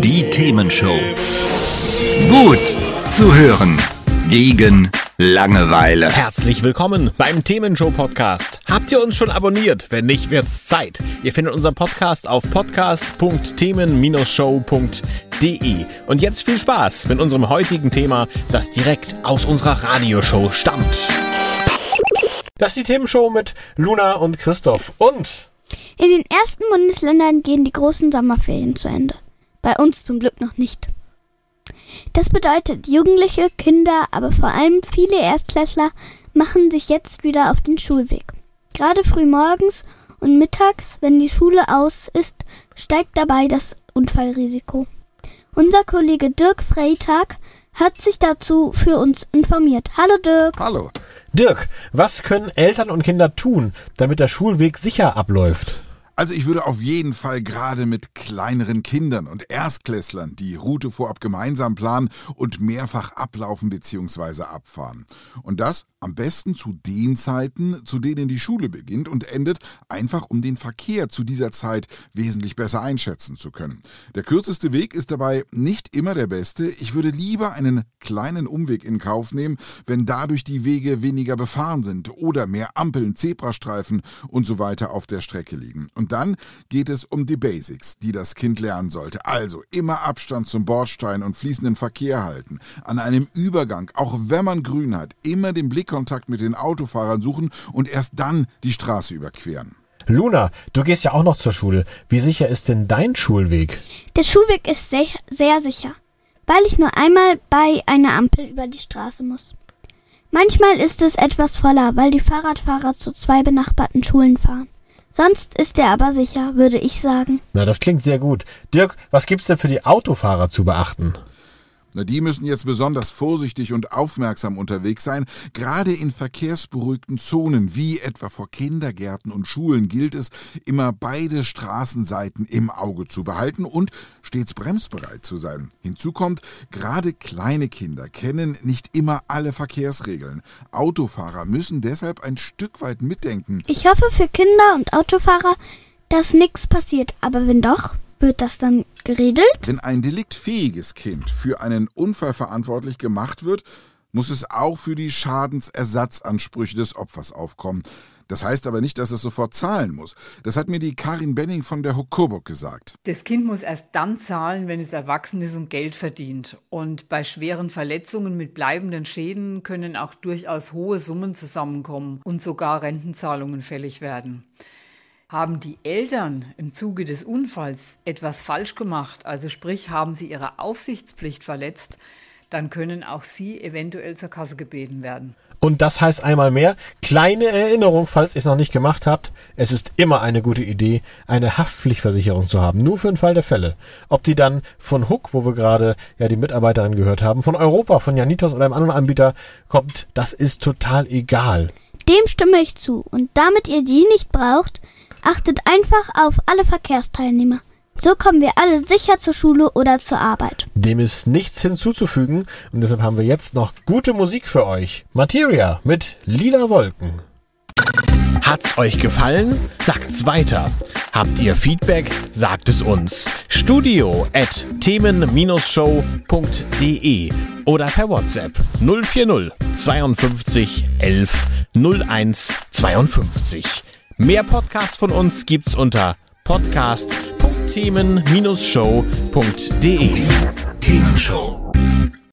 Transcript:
Die Themenshow. Gut zu hören. Gegen Langeweile. Herzlich willkommen beim Themenshow Podcast. Habt ihr uns schon abonniert? Wenn nicht, wird's Zeit. Ihr findet unseren Podcast auf podcast.themen-show.de. Und jetzt viel Spaß mit unserem heutigen Thema, das direkt aus unserer Radioshow stammt. Das ist die Themenshow mit Luna und Christoph. Und In den ersten Bundesländern gehen die großen Sommerferien zu Ende. Bei uns zum Glück noch nicht. Das bedeutet, Jugendliche, Kinder, aber vor allem viele Erstklässler machen sich jetzt wieder auf den Schulweg. Gerade früh morgens und mittags, wenn die Schule aus ist, steigt dabei das Unfallrisiko. Unser Kollege Dirk Freitag hat sich dazu für uns informiert. Hallo Dirk. Hallo. Dirk, was können Eltern und Kinder tun, damit der Schulweg sicher abläuft? Also ich würde auf jeden Fall gerade mit kleineren Kindern und Erstklässlern die Route vorab gemeinsam planen und mehrfach ablaufen bzw. abfahren. Und das am besten zu den Zeiten, zu denen die Schule beginnt und endet, einfach um den Verkehr zu dieser Zeit wesentlich besser einschätzen zu können. Der kürzeste Weg ist dabei nicht immer der beste. Ich würde lieber einen kleinen Umweg in Kauf nehmen, wenn dadurch die Wege weniger befahren sind oder mehr Ampeln, Zebrastreifen und so weiter auf der Strecke liegen. Und dann geht es um die Basics, die das Kind lernen sollte. Also immer Abstand zum Bordstein und fließenden Verkehr halten. An einem Übergang, auch wenn man grün hat, immer den Blickkontakt mit den Autofahrern suchen und erst dann die Straße überqueren. Luna, du gehst ja auch noch zur Schule. Wie sicher ist denn dein Schulweg? Der Schulweg ist sehr, sehr sicher, weil ich nur einmal bei einer Ampel über die Straße muss. Manchmal ist es etwas voller, weil die Fahrradfahrer zu zwei benachbarten Schulen fahren. Sonst ist er aber sicher, würde ich sagen. Na, das klingt sehr gut. Dirk, was gibt's denn für die Autofahrer zu beachten? Die müssen jetzt besonders vorsichtig und aufmerksam unterwegs sein. Gerade in verkehrsberuhigten Zonen, wie etwa vor Kindergärten und Schulen, gilt es, immer beide Straßenseiten im Auge zu behalten und stets bremsbereit zu sein. Hinzu kommt, gerade kleine Kinder kennen nicht immer alle Verkehrsregeln. Autofahrer müssen deshalb ein Stück weit mitdenken. Ich hoffe für Kinder und Autofahrer, dass nichts passiert, aber wenn doch, wird das dann geregelt? Wenn ein deliktfähiges Kind für einen Unfall verantwortlich gemacht wird, muss es auch für die Schadensersatzansprüche des Opfers aufkommen. Das heißt aber nicht, dass es sofort zahlen muss. Das hat mir die Karin Benning von der Hokoburg gesagt. Das Kind muss erst dann zahlen, wenn es erwachsen ist und Geld verdient. Und bei schweren Verletzungen mit bleibenden Schäden können auch durchaus hohe Summen zusammenkommen und sogar Rentenzahlungen fällig werden. Haben die Eltern im Zuge des Unfalls etwas falsch gemacht, also sprich haben sie ihre Aufsichtspflicht verletzt, dann können auch sie eventuell zur Kasse gebeten werden. Und das heißt einmal mehr, kleine Erinnerung, falls ihr es noch nicht gemacht habt, es ist immer eine gute Idee, eine Haftpflichtversicherung zu haben, nur für den Fall der Fälle. Ob die dann von Hook, wo wir gerade ja die Mitarbeiterin gehört haben, von Europa, von Janitos oder einem anderen Anbieter kommt, das ist total egal. Dem stimme ich zu. Und damit ihr die nicht braucht, achtet einfach auf alle Verkehrsteilnehmer. So kommen wir alle sicher zur Schule oder zur Arbeit. Dem ist nichts hinzuzufügen und deshalb haben wir jetzt noch gute Musik für euch. Materia mit Lila Wolken. Hat's euch gefallen? Sagt's weiter. Habt ihr Feedback? Sagt es uns. Studio at themen-show.de oder per WhatsApp 040 52 11 01 52. Mehr Podcasts von uns gibt's unter podcast.themen-show.de. Themenshow.